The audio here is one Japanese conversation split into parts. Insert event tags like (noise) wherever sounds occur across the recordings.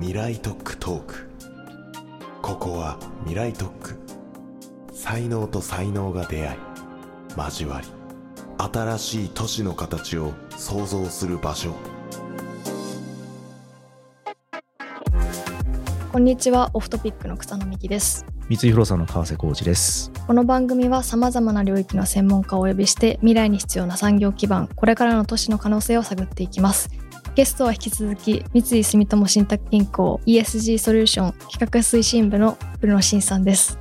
未来特区トーク。ここは未来特区才能と才能が出会い交わり新しい都市の形を創造する場所。こんにちはオフトピックの草野美希です。三井不動産の川瀬浩二です。この番組はさまざまな領域の専門家をお呼びして未来に必要な産業基盤これからの都市の可能性を探っていきますゲストは引き続き三井住友信託銀行 ESG ソリューション企画推進部の古野真さんです。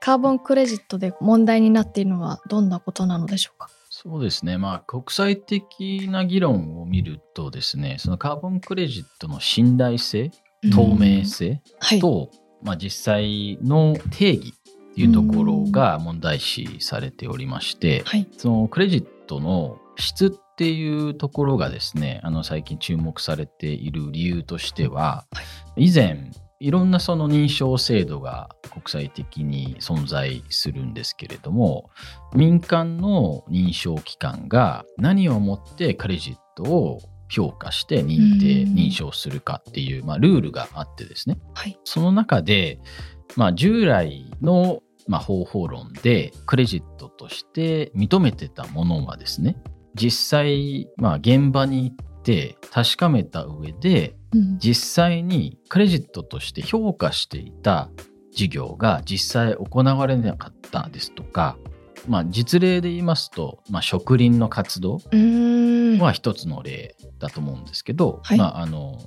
カーボンクレジットで問題になっているのはどんなことなのでしょうか？そうですね、まあ、国際的な議論を見るとですね、そのカーボンクレジットの信頼性、透明性はい。と、まあ、実際の定義いうところが問題視されておりまして、はい。そのクレジットの質っていうところがですね、あの最近注目されている理由としては、以前、いろんなその認証制度が国際的に存在するんですけれども、民間の認証機関が何をもってクレジットを評価して認定、うん。認証するかっていう、まあ、ルールがあってですね、はい。その中で、まあ、従来の、まあ、方法論でクレジットとして認めてたものはですね実際、まあ、現場に行って確かめた上でうん。実際にクレジットとして評価していた事業が実際行われなかったですとか、まあ、実例で言いますと、まあ、植林の活動は一つの例だと思うんですけど、はい。まああの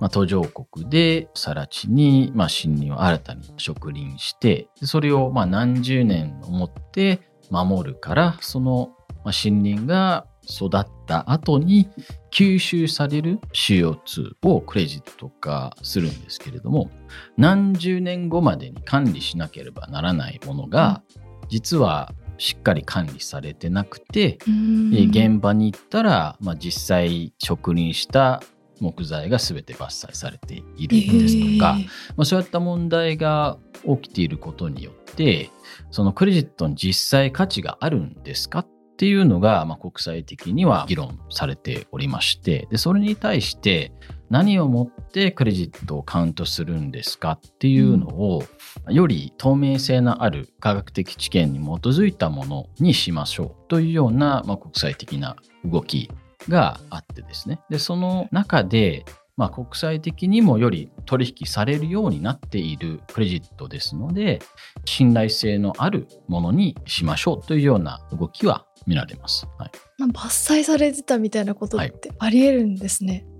まあ、途上国で更地に、まあ、森林を新たに植林してでそれをまあ何十年をもって守るからそのまあ森林が育った後に吸収される CO2 をクレジット化するんですけれども何十年後までに管理しなければならないものが、実はしっかり管理されてなくて、えー現場に行ったら、まあ、実際植林した木材が全て伐採されているんですとか、えーまあ、そういった問題が起きていることによってそのクレジットに実際価値があるんですかっていうのが、まあ、国際的には議論されておりましてでそれに対して何をもってクレジットをカウントするんですかっていうのを、より透明性のある科学的知見に基づいたものにしましょうというような、まあ、国際的な動きがあってですねでその中で、まあ、国際的にもより取引されるようになっているクレジットですので信頼性のあるものにしましょうというような動きは見られます。はいまあ伐採されてたみたいなことっはいてありえるんですね。はい、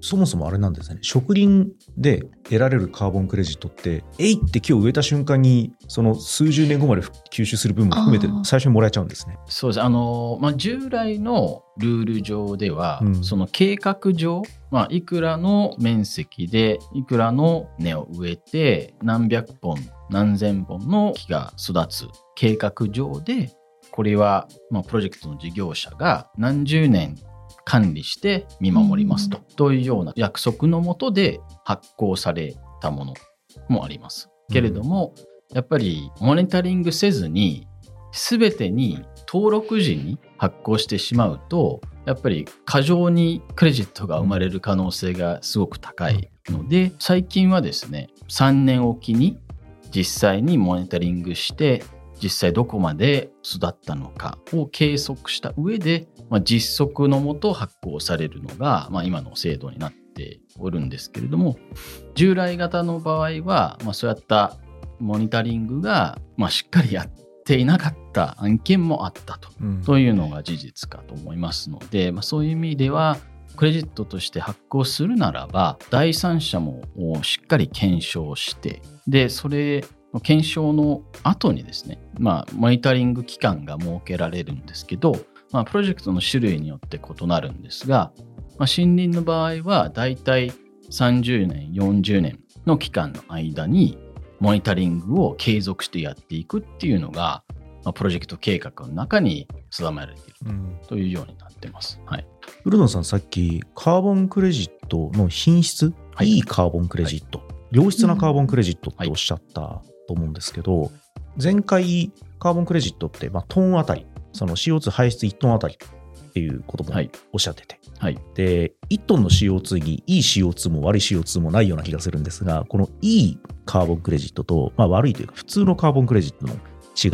そもそもあれなんですね。植林で得られるカーボンクレジットって、えいって木を植えた瞬間に、その数十年後まで吸収する分も含めて最初にもらえちゃうんですね。そうですあの、まあ、従来のルール上では、うんその計画上、まあ、いくらの面積でいくらの根を植えて何百本何千本の木が育つ計画上でこれは、まあ、プロジェクトの事業者が何十年管理して見守りますと,、というような約束のもとで発行されたものもあります。けれども、やっぱりモニタリングせずに全てに登録時に発行してしまうとやっぱり過剰にクレジットが生まれる可能性がすごく高いので最近はですね3年おきに実際にモニタリングして実際どこまで育ったのかを計測した上で、まあ、実測のもと発行されるのが、まあ、今の制度になっておるんですけれども従来型の場合は、まあ、そうやったモニタリングが、まあ、しっかりやっていなかった案件もあったとうん。というのが事実かと思いますので、まあ、そういう意味ではクレジットとして発行するならば第三者もしっかり検証してでそれの検証の後にですね、まあ、モニタリング期間が設けられるんですけど、まあ、プロジェクトの種類によって異なるんですが、まあ、森林の場合はだいたい30年40年の期間の間にモニタリングを継続してやっていくっていうのが、まあ、プロジェクト計画の中に定められているうんというようになってます。はい。古野さんさっきカーボンクレジットの品質、はいい、いカーボンクレジット、良質なカーボンクレジットっておっしゃったと思うんですけど、前回カーボンクレジットって、まあ、トンあたりその CO2 排出1トンあたりっていうこともはい。おっしゃってて、はい。で1トンの CO2 にいい CO2 も悪い CO2 もないような気がするんですがこのいいカーボンクレジットと、まあ、悪いというか普通のカーボンクレジットの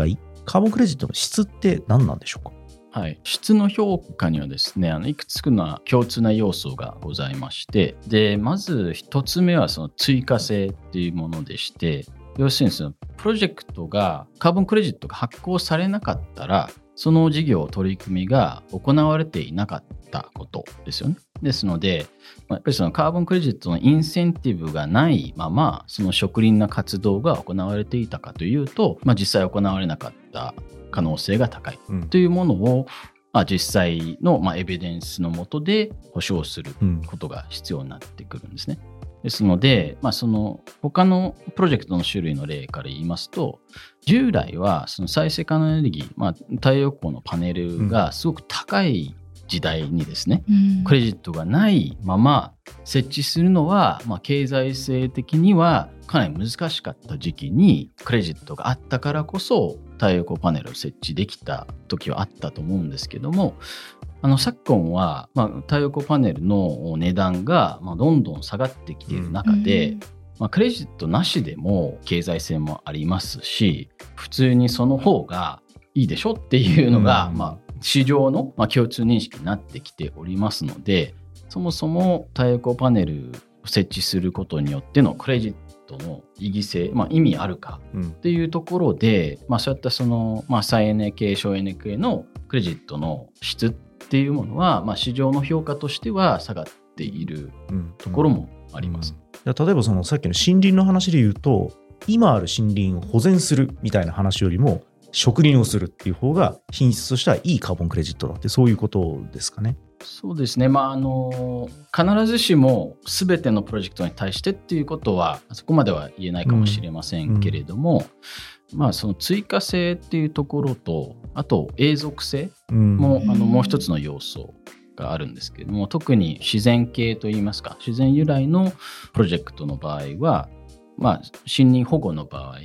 違いカーボンクレジットの質って何なんでしょうか？はい、質の評価にはですねあのいくつかの共通な要素がございましてでまず一つ目はその追加性っていうものでして要するにそのプロジェクトがカーボンクレジットが発行されなかったらその事業取り組みが行われていなかったことですよね。ですので、まあやっぱりそのカーボンクレジットのインセンティブがないままその植林の活動が行われていたかというと、まあ、実際行われなかった可能性が高い。うんというものを、まあ、実際の、まあ、エビデンスのもとで保証するうんことが必要になってくるんですね。ですので、まあ、その他のプロジェクトの種類の例から言いますと従来はその再生可能エネルギー、まあ、太陽光のパネルがすごく高い時代にですね、うん。クレジットがないまま設置するのは、まあ、経済性的にはかなり難しかった時期にクレジットがあったからこそ太陽光パネルを設置できた時はあったと思うんですけどもあの昨今は、まあ、太陽光パネルの値段が、まあ、どんどん下がってきている中で、まあ、クレジットなしでも経済性もありますし普通にその方がいいでしょっていうのが、うん。まあ、市場の、まあ、共通認識になってきておりますのでそもそも太陽光パネルを設置することによってのクレジットの意義性、まあ、意味あるかうんっていうところで、まあ、そういったその、まあ、再エネ系省エネ系のクレジットの質っていうものは、まあ、市場の評価としては下がっているうんところもあります。うん例えばそのさっきの森林の話で言うと今ある森林を保全するみたいな話よりも植林をするっていう方が品質としてはいいカーボンクレジットだってそういうことですかね。そうですね、まあ、あの必ずしも全てのプロジェクトに対してっていうことはそこまでは言えないかもしれませんけれども、まあ、その追加性っていうところとあと永続性うんも、うん。あのもう一つの要素があるんですけれども特に自然系といいますか自然由来のプロジェクトの場合は、まあ、森林保護の場合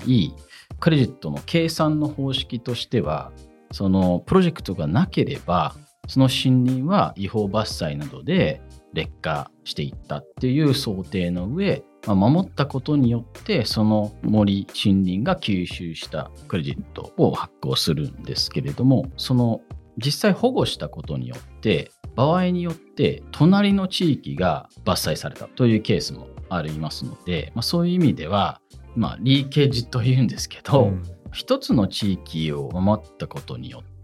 クレジットの計算の方式としてはそのプロジェクトがなければその森林は違法伐採などで劣化していったっていう想定の上、まあ、守ったことによってその森森林が吸収したクレジットを発行するんですけれどもその実際保護したことによって場合によって隣の地域が伐採されたというケースもありますので、まあ、そういう意味では、まあ、リーケージというんですけど、うん。一つの地域を守ったことによって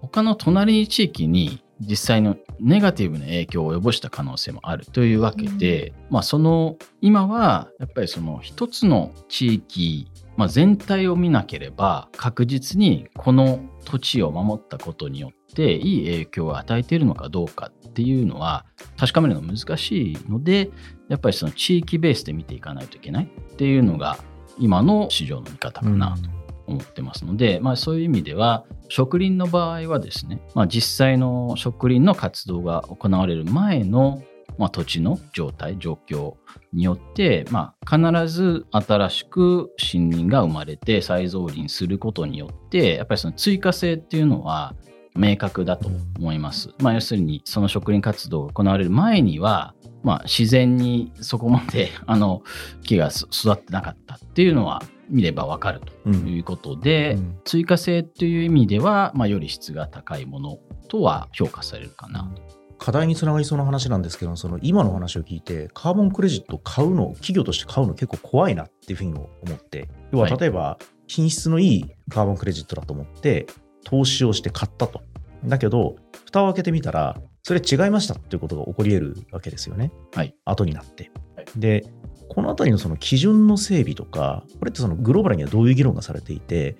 他の隣地域に実際のネガティブな影響を及ぼした可能性もあるというわけで、まあその今はやっぱりその一つの地域、まあ、全体を見なければ確実にこの土地を守ったことによっていい影響を与えているのかどうかっていうのは確かめるのが難しいのでやっぱりその地域ベースで見ていかないといけないっていうのが今の市場の見方かなと思ってますので、まあ、そういう意味では植林の場合はですね、まあ、実際の植林の活動が行われる前の、まあ、土地の状態状況によって、まあ、必ず新しく森林が生まれて再造林することによってやっぱりその追加性っていうのは明確だと思います。まあ、要するにその植林活動が行われる前には、まあ、自然にそこまであの木が育ってなかったっていうのは見ればわかるとうん。いうことで、うん。追加性という意味では、まあ、より質が高いものとは評価されるかな。と。課題につながりそうな話なんですけどその今の話を聞いてカーボンクレジットを買うの企業として買うの結構怖いなっていうふうに思って要ははい。例えば品質のいいカーボンクレジットだと思って投資をして買ったと。だけど蓋を開けてみたらそれ違いましたっていうことが起こり得るわけですよね、はい、後になって、はい。でこのあたりのその基準の整備とかこれってそのグローバルにはどういう議論がされていて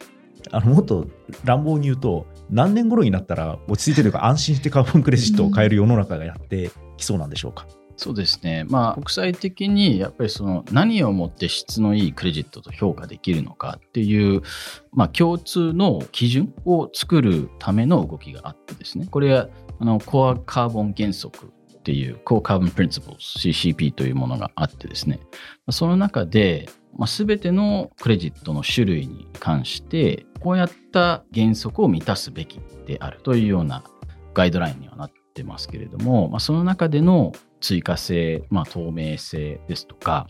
あのもっと乱暴に言うと何年頃になったら落ち着いてというか安心してカーボンクレジットを買える世の中がやってきそうなんでしょうか？そうですね、まあ、国際的にやっぱりその何をもって質のいいクレジットと評価できるのかっていう、まあ、共通の基準を作るための動きがあってですね、これはあのコアカーボン原則っていう Core Carbon Principles CCP というものがあってですね、その中で、まあ、全てのクレジットの種類に関してこうやった原則を満たすべきであるというようなガイドラインにはなってますけれども、まあ、その中での追加性、まあ、透明性ですとか、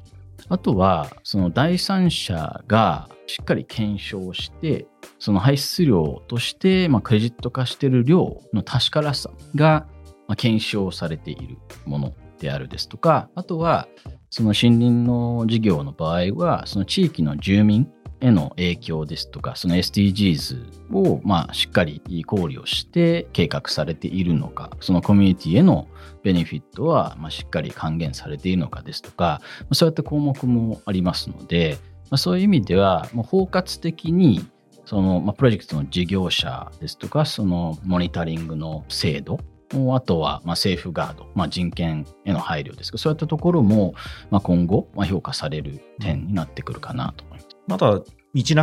あとはその第三者がしっかり検証して、その排出量として、まあ、クレジット化している量の確からさがま検証されているものであるですとか、あとはその森林の事業の場合は、その地域の住民への影響ですとか、その SDGs をまあしっかり考慮して計画されているのか、そのコミュニティへのベネフィットはまあしっかり還元されているのかですとか、そういった項目もありますので、まあ、そういう意味では、もう包括的にその、まあ、プロジェクトの事業者ですとか、そのモニタリングの制度あとは、まあ、セーフガード、まあ、人権への配慮ですが、そういったところも、まあ、今後、まあ、評価される点になってくるかなと思います。まだ道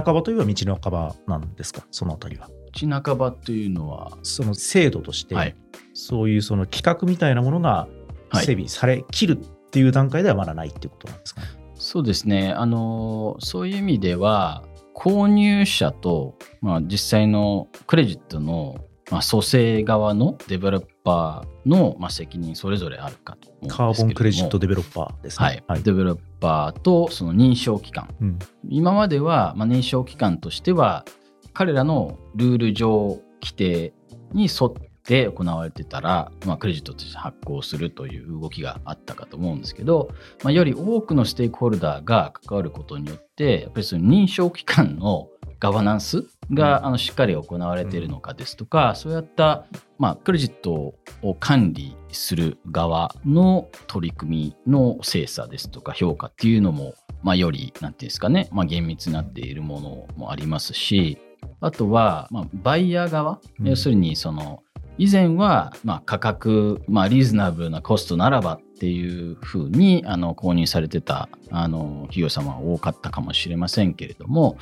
半ばといえば道半ばなんですか、そのあたりは。道半ばというのは、その制度として、はい、そういうその企画みたいなものが整備されきるっていう段階ではまだないっていうことなんですかね？そうですねあのそういう意味では購入者と、まあ、実際のクレジットのまあ、蘇生側のデベロッパーの、まあ、責任それぞれあるかとカーボンクレジットデベロッパーですね。はい。はい、デベロッパーとその認証機関。うん、今までは、まあ、認証機関としては、彼らのルール上規定に沿って行われてたら、まあ、クレジットとして発行するという動きがあったかと思うんですけど、まあ、より多くのステークホルダーが関わることによって、やっぱりその認証機関のガバナンスが、あのしっかり行われているのかですとか、そういった、まあ、クレジットを管理する側の取り組みの精査ですとか評価っていうのも、まあ、より、なんていうんですかね、まあ、厳密になっているものもありますし、あとは、まあ、バイヤー側、うん、要するにその以前は、まあ、価格、まあ、リーズナブルなコストならばっていうふうにあの購入されてたあの企業様は多かったかもしれませんけれども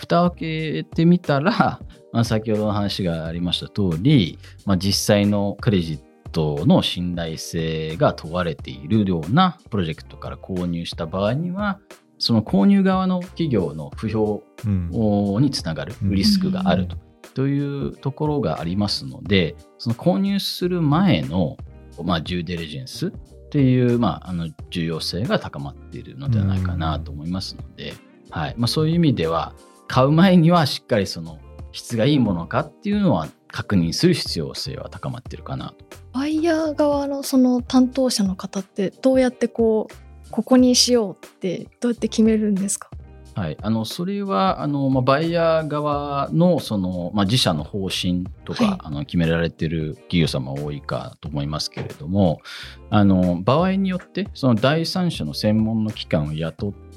蓋を開けてみたら、(laughs) まあ、先ほどの話がありました通り、まあ、実際のクレジットの信頼性が問われているようなプロジェクトから購入した場合にはその購入側の企業の不評につながるリスクがあると。というところがありますので、その購入する前の、まあ、ジューデリジェンスっていう、まあ、あの重要性が高まっているのではないかなと思いますので、はい。まあ、そういう意味では、買う前にはしっかりその質がいいものかっていうのは確認する必要性は高まってるかなと。バイヤー側のその担当者の方ってどうやってこうここにしようってどうやって決めるんですか？はい、あのそれはあの、まあ、バイヤー側のその、まあ、自社の方針とか、はい、あの決められている企業様多いかと思いますけれどもあの場合によってその第三者の専門の機関を雇って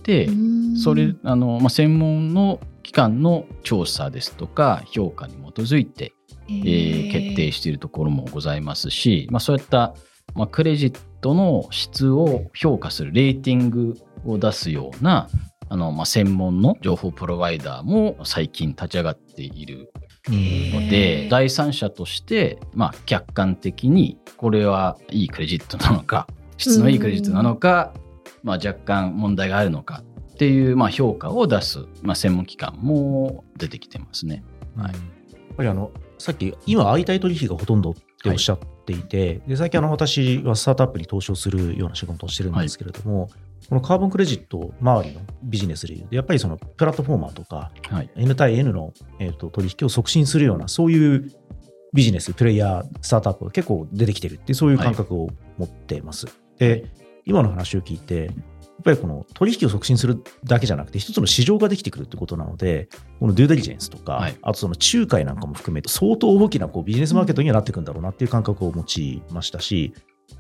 それあの、まあ、専門の機関の調査ですとか評価に基づいて、えー、決定しているところもございますし、まあ、そういった、まあ、クレジットの質を評価するレーティングを出すようなあの、まあ、専門の情報プロバイダーも最近立ち上がっているので、第三者として、まあ、客観的にこれはいいクレジットなのか、質のいいクレジットなのか、まあ、若干問題があるのかっていう、まあ、評価を出す、まあ、専門機関も出てきてますね。はい、やっぱりあのさっき今相対取引がほとんどっておっしゃっていて、はい、で最近あの私はスタートアップに投資をするような仕事をしてるんですけれども、はい。このカーボンクレジット周りのビジネスでいうと、やっぱりそのプラットフォーマーとか、はい、N 対 N の、えーと、取引を促進するような、そういうビジネス、プレイヤー、スタートアップが結構出てきてるってそういう感覚を持っています。はい、で、今の話を聞いて、やっぱりこの取引を促進するだけじゃなくて、一つの市場ができてくるってことなので、このデューデリジェンスとか、はい、あとその仲介なんかも含めて、相当大きなこうビジネスマーケットにはなっていくんだろうなっていう感覚を持ちましたし、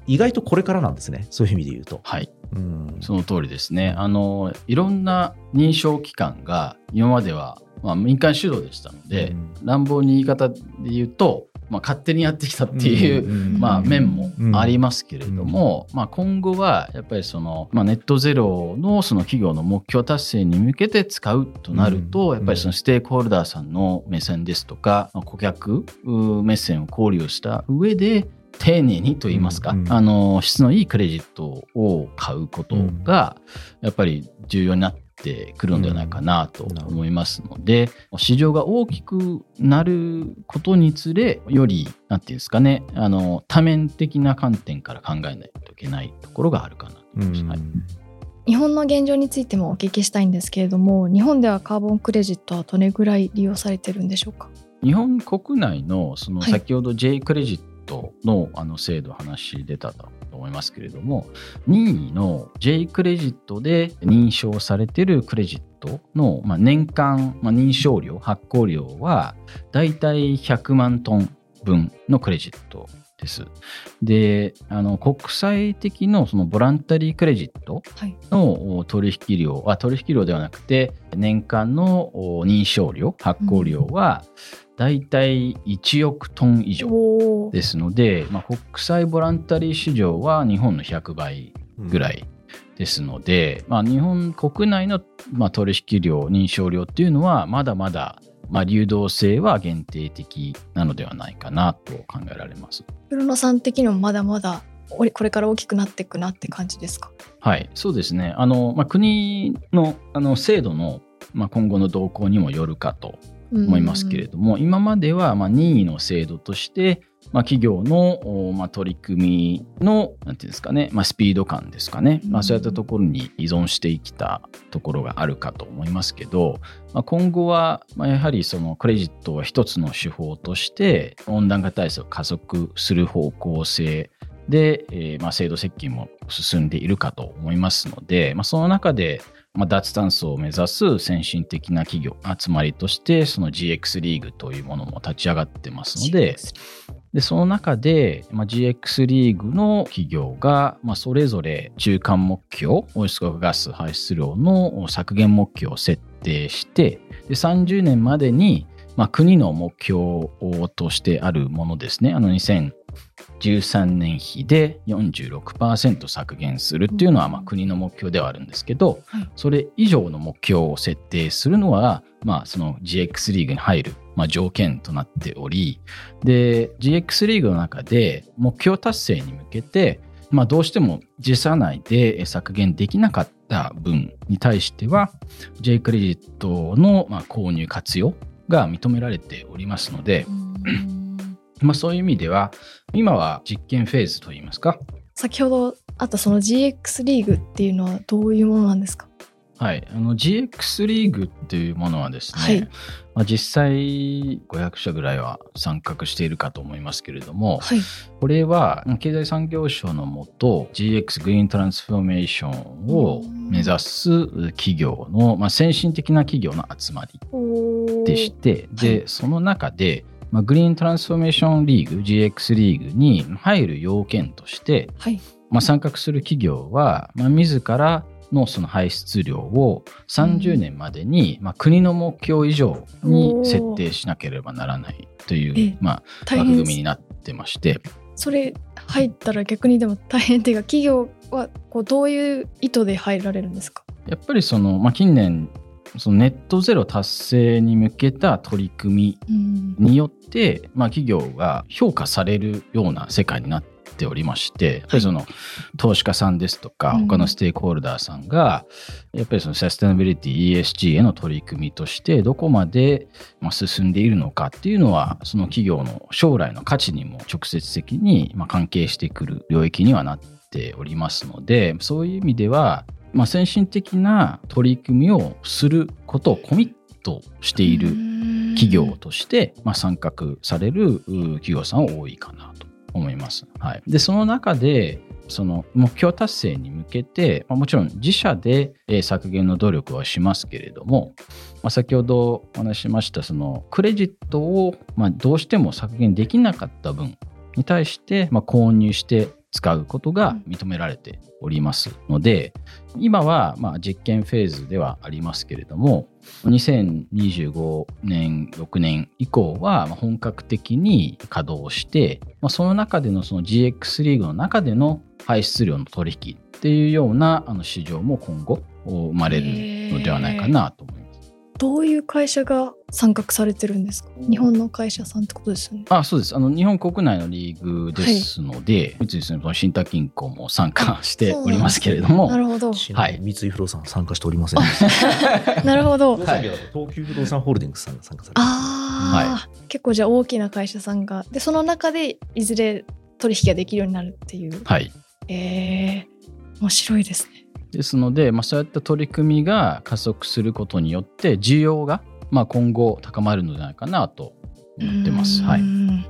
意外とこれからなんですね、そういう意味で言うと。はい、うん。その通りですね。あの。いろんな認証機関が今までは、まあ、民間主導でしたので、うん、乱暴に言い方で言うと、まあ、勝手にやってきたっていう、まあ、面もありますけれども、まあ、今後はやっぱりその、まあ、ネットゼロのその企業の目標達成に向けて使うとなると、やっぱりそのステークホルダーさんの目線ですとか、顧客目線を考慮した上で丁寧にと言いますか、うんうん、あの質のいいクレジットを買うことがやっぱり重要になっってくるのではないかなと思いますので、市場が大きくなることにつれよりなんていうんですかねあの多面的な観点から考えないといけないところがあるかなと思います。はい。日本の現状についてもお聞きしたいんですけれども日本ではカーボンクレジットはどれぐらい利用されてるんでしょうか？日本国内のその先ほど J クレジットのあの制度話出たと思いますけれども任意の J クレジットで認証されているクレジットの、まあ、年間、まあ、認証料発行量はだいたい100万トン分のクレジットです。で、あの国際的のそのボランタリークレジットの取引量は、取引量ではなくて、年間の認証料、発行量は、大体1億トン以上ですので、まあ、国際ボランタリー市場は日本の100倍ぐらいですので、うん、まあ、日本国内の、まあ、取引量認証量っていうのはまだまだまあ、流動性は限定的なのではないかなと考えられます。古野さん的にもまだまだこれから大きくなっていくなって感じですか？はいそうですね。あの、まあ、国のあの制度の、まあ、今後の動向にもよるかと思いますけれども、今まではまあ任意の制度としてまあ、企業の、まあ、取り組みのなんていうんですかね、まあ、スピード感ですかね、まあ、そういったところに依存してきたところがあるかと思いますけど、まあ、今後は、まあ、やはりそのクレジットは一つの手法として温暖化対策を加速する方向性で、えー、まあ制度設計も進んでいるかと思いますので、まあ、その中でまあ、脱炭素を目指す先進的な企業集まりとしてその GX リーグというものも立ち上がってますのででその中で、まあ、GX リーグの企業が、まあ、それぞれ中間目標温室効果ガス排出量の削減目標を設定してで30年までに、まあ、国の目標としてあるものですね。あの2013年比で46%削減するっていうのはまあ国の目標ではあるんですけど、それ以上の目標を設定するのは、まあ、その GX リーグに入るまあ、条件となっておりで GX リーグの中で目標達成に向けて、まあ、どうしても自社内で削減できなかった分に対しては J クレジットのまあ購入活用が認められておりますので、まあ、そういう意味では今は実験フェーズといいますか。先ほどあったその GX リーグっていうのはどういうものなんですか？はい、あの GX リーグっていうものはですね、はい、まあ、実際500社ぐらいは参画しているかと思いますけれども、はい、これは経済産業省のもと GX グリーントランスフォーメーションを目指す企業の、まあ、先進的な企業の集まりでしてで、はい、その中でまあ、グリーントランスフォーメーションリーグ GX リーグに入る要件として、はい。まあ、参画する企業は、まあ、自らのその排出量を30年までに、まあ、国の目標以上に設定しなければならないという、まあ、枠組みになってまして。それ入ったら逆にでも大変っていうか企業はこうどういう意図で入られるんですか？やっぱりその、まあ、近年そのネットゼロ達成に向けた取り組みによって、うん、まあ、企業が評価されるような世界になっておりまして、やっぱりその投資家さんですとか、他のステークホルダーさんが、やっぱりそのサステナビリティ ESG への取り組みとして、どこまで進んでいるのかっていうのは、その企業の将来の価値にも直接的に関係してくる領域にはなっておりますので、そういう意味では、まあ、先進的な取り組みをすることをコミットしている企業として、まあ、参画される企業さんは多いかなと思います。はい、でその中でその目標達成に向けて、まあ、もちろん自社で削減の努力はしますけれども、まあ、先ほどお話ししましたそのクレジットをまあどうしても削減できなかった分に対してまあ購入して使うことが認められておりますので、今はまあ実験フェーズではありますけれども、2025年、6年以降は本格的に稼働して、まあ、その中でのその GX リーグの中での排出量の取引っていうようなあの市場も今後生まれるのではないかなと思います。どういう会社が参画されてるんですか？日本の会社さんってことですよね。あそうですあの日本国内のリーグですので、三井住友信託銀行も参加しておりますけれどもなるほど。はい三井不動産は参加しておりません。(laughs) なるほど。不動産業だと東急不動産ホールディングスさんが参加されてますああ、結構じゃあ大きな会社さんがでその中でいずれ取引ができるようになるっていう。はいえー、面白いですね。ですので、まあ、そういった取り組みが加速することによって需要が、まあ、今後高まるのではないかなと思ってます。はい、ん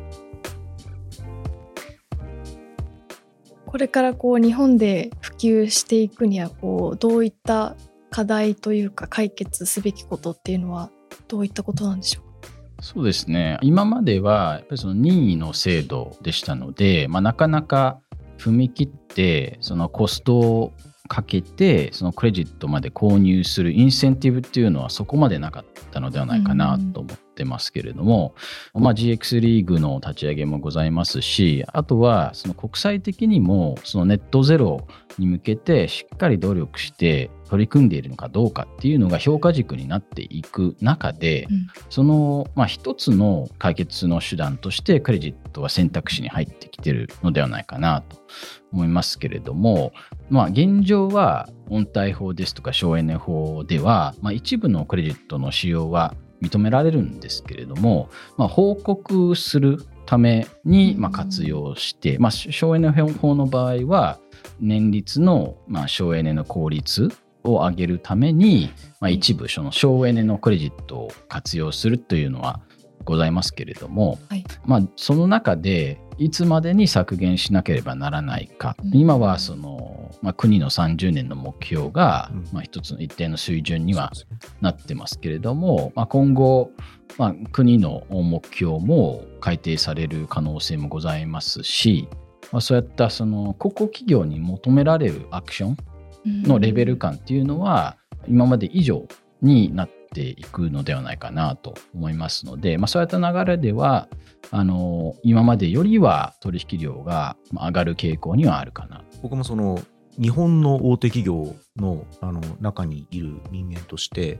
これからこう日本で普及していくにはこうどういった課題というか解決すべきことっていうのはどういったことなんでしょう？かそうですね。今まではやっぱりその任意の制度でしたので、まあ、なかなか踏み切ってそのコストをかけてそのクレジットまで購入するインセンティブっていうのはそこまでなかったのではないかなと思ってますけれども、まあ、GX リーグの立ち上げもございますしあとはその国際的にもそのネットゼロに向けてしっかり努力して取り組んでいるのかどうかっていうのが評価軸になっていく中で、うん。その、まあ、一つの解決の手段としてクレジットは選択肢に入ってきてるのではないかなと思いますけれども、まあ、現状は温帯法ですとか省エネ法では、まあ、一部のクレジットの使用は認められるんですけれども、まあ、報告するためにまあ活用して、まあ、省エネ法の場合は年率のまあ省エネの効率を上げるために、まあ、一部その省エネのクレジットを活用するというのはございますけれども、はい。まあ、その中でいつまでに削減しなければならないか、うん。今はその、まあ、国の30年の目標が、うん。まあ、一つの一定の水準にはなってますけれども、まあ、今後、まあ、国の目標も改定される可能性もございますし、まあ、そういったその個々企業に求められるアクションのレベル感っていうのは今まで以上になっていくのではないかなと思いますので、まあ、そういった流れではあの今までよりは取引量が上がる傾向にはあるかな僕もその日本の大手企業のあの中にいる人間として、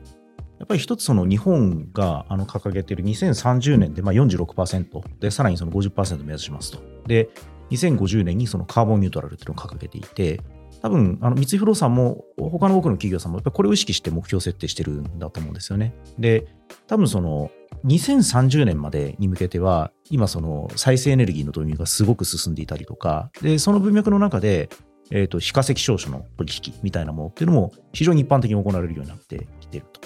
やっぱり一つその日本があの掲げている2030年でまあ46%で、さらにその50%目指しますと。で、2050年にそのカーボンニュートラルっていうのを掲げていて、多分あの三井不動産も他の多くの企業さんもやっぱこれを意識して目標設定してるんだと思うんですよね。で、多分その2030年までに向けては、今その再生エネルギーの導入がすごく進んでいたりとか、で、その文脈の中で、えっ、と、非化石証書の取引みたいなものっていうのも非常に一般的に行われるようになってきてると。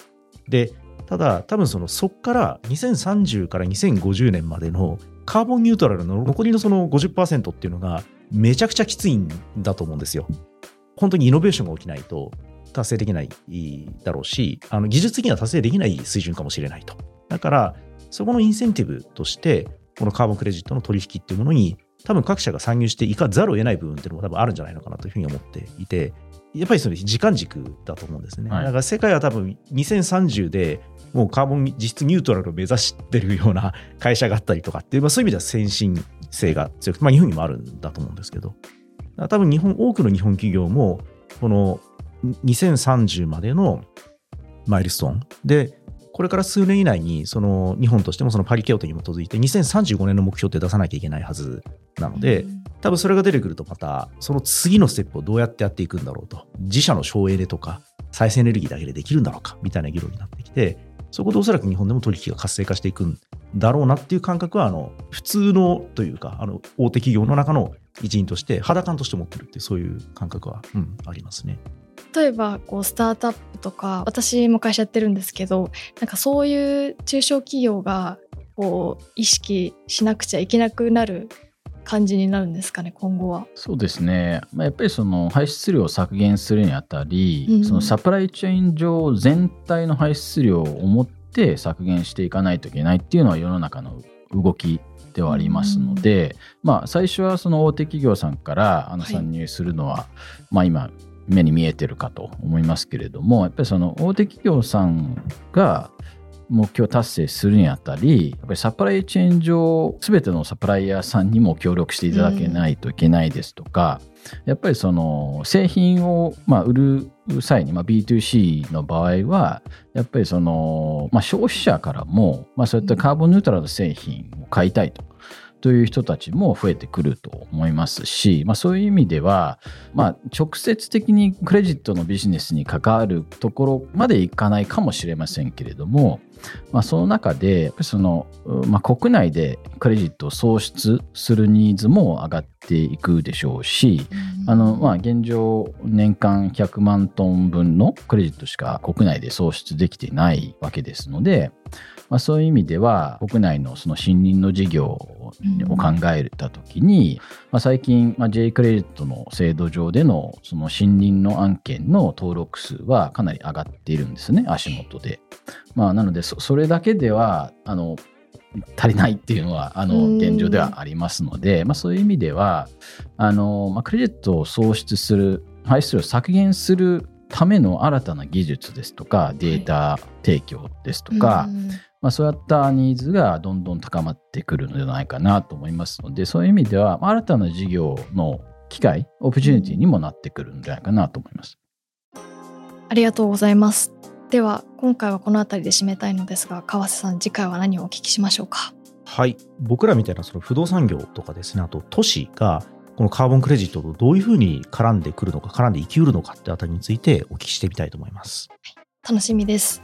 で、ただ、多分その、そこから2030から2050年までのカーボンニュートラルの残りのその50%っていうのがめちゃくちゃきついんだと思うんですよ。本当にイノベーションが起きないと達成できないだろうし、あの技術的には達成できない水準かもしれないと。だから、そこのインセンティブとして、このカーボンクレジットの取引っていうものに、多分各社が参入していかざるを得ない部分っていうのも多分あるんじゃないのかなというふうに思っていて、やっぱりそれ時間軸だと思うんですね。はいだから世界は多分2030でもうカーボン実質ニュートラルを目指してるような (laughs) 会社があったりとかっていう、まあ、そういう意味では先進性が強くて、まあ、日本にもあるんだと思うんですけど、多分日本、多くの日本企業も、この2030までのマイルストーンで、これから数年以内に、その日本としてもそのパリ協定に基づいて、2035年の目標って出さなきゃいけないはずなので、多分それが出てくると、またその次のステップをどうやってやっていくんだろうと、自社の省エネとか、再生エネルギーだけでできるんだろうかみたいな議論になってきて、そこでおそらく日本でも取引が活性化していくんだろうなっていう感覚は、あの普通のというか、あの大手企業の中の一員として、肌感として持ってるってそういう感覚は、うん、ありますね。例えばこうスタートアップとか私も会社やってるんですけどなんかそういう中小企業がこう意識しなくちゃいけなくなる感じになるんですかね今後は。そうですね、まあ、やっぱりその排出量を削減するにあたり、うんそのサプライチェーン上全体の排出量を持って削減していかないといけないっていうのは世の中の動きではありますので、まあ、最初はその大手企業さんからあのはい。参入するのは、まあ、今目に見えてるかと思いますけれどもやっぱりその大手企業さんが目標達成するにあたり、やっぱりサプライチェーン上、すべてのサプライヤーさんにも協力していただけないといけないですとか、やっぱりその製品をまあ売る際に、まあ、B2C の場合は、やっぱりその、まあ、消費者からも、まあ、そういったカーボンニュートラルの製品を買いたいと。という人たちも増えてくると思いますし、まあ、そういう意味では、まあ、直接的にクレジットのビジネスに関わるところまでいかないかもしれませんけれども、まあ、その中でその、まあ、国内でクレジットを創出するニーズも上がっていくでしょうし、あのまあ、現状年間100万トン分のクレジットしか国内で創出できてないわけですので、まあ、そういう意味では国内のその森林の事業を考えた時に、まあ、最近、まあ、J クレジットの制度上でのその森林の案件の登録数はかなり上がっているんですね足元で。まあ、なのでそれだけではあの足りないっていうのはあの現状ではありますので、まあ、そういう意味ではあの、まあ、クレジットを創出する排出量を削減するための新たな技術ですとかデータ提供ですとか、はい、まあ、そういったニーズがどんどん高まってくるのではないかなと思いますのでそういう意味では新たな事業の機会オプチュニティにもなってくるんじゃないかなと思います。ありがとうございます。では今回はこの辺りで締めたいのですが川瀬さん次回は何をお聞きしましょうか？はい。僕らみたいなその不動産業とかですねあと都市がこのカーボンクレジットとどういうふうに絡んでくるのか絡んで生きうるのかってあたりについてお聞きしてみたいと思います、楽しみです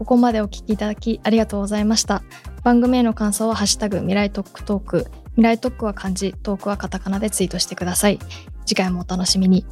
ここまでお聞きいただきありがとうございました。番組への感想はハッシュタグ未来トックトーク。未来トックは漢字トークはカタカナでツイートしてください。次回もお楽しみに。